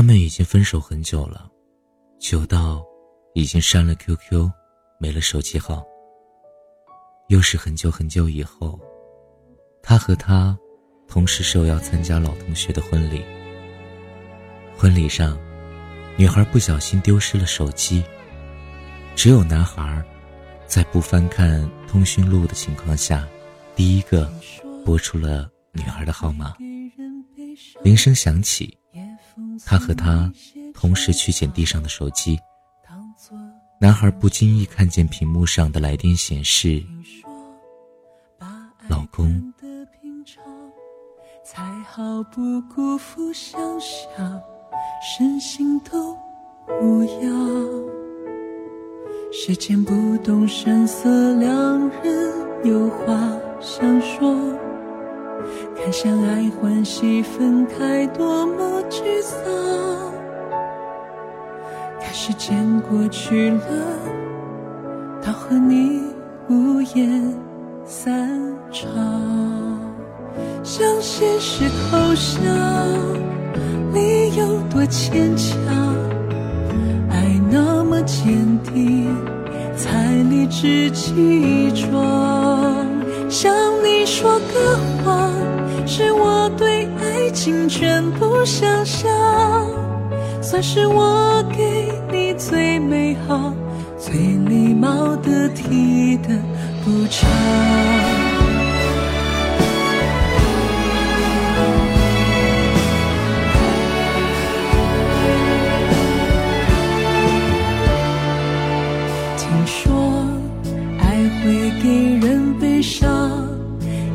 他们已经分手很久了，久到已经删了 QQ，没了手机号。又是很久很久以后，他和她同时受邀参加老同学的婚礼。婚礼上，女孩不小心丢失了手机，只有男孩在不翻看通讯录的情况下，第一个拨出了女孩的号码。铃声响起，他和她同时去捡地上的手机。男孩不经意看见屏幕上的来电显示。老公，才好不辜负想象，身心都无恙。时间不动声色，两人有话想说。看相爱欢喜分开，多么沮丧。看时间过去了，到和你无言散。场，向现实投降，理由多牵强。爱那么坚定，才理直气壮。向你说，请全部想象，算是我给你最美好、最礼貌的体的补偿。听说爱会给人悲伤，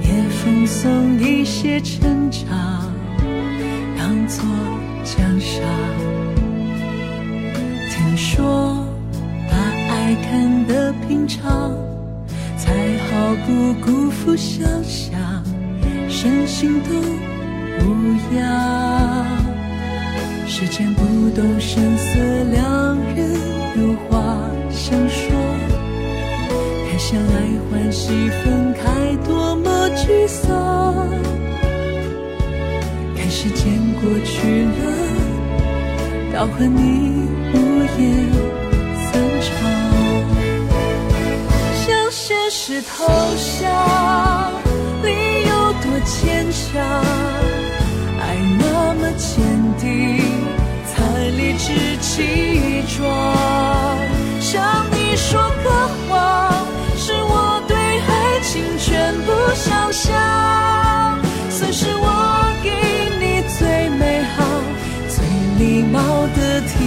也奉送一些成长。当作奖赏，听说把爱看得平常，才好不辜负想象，身心都无恙。时间不动声色，两人有话想说，看相爱欢喜分开，多么沮丧。时间过去了，到和你无言散场，向现实投降，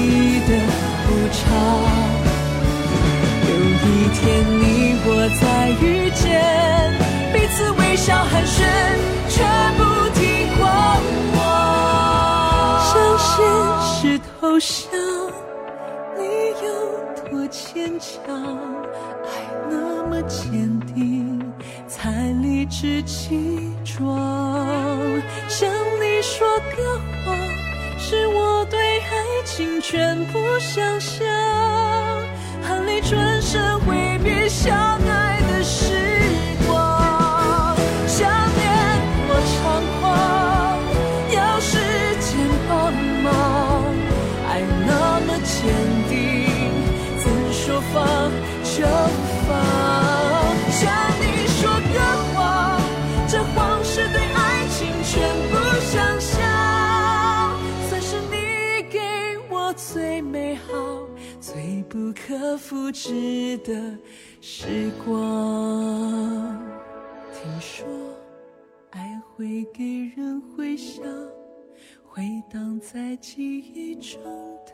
得体的补偿。有一天你我再遇见，彼此微笑寒暄，全部听狂妄。向现实投降，你有多坚强，爱那么坚定，才理直气壮。向你说个谎，是我对。爱情全部相信，最美好、最不可复制的时光。听说爱会给人回响，回荡在记忆中的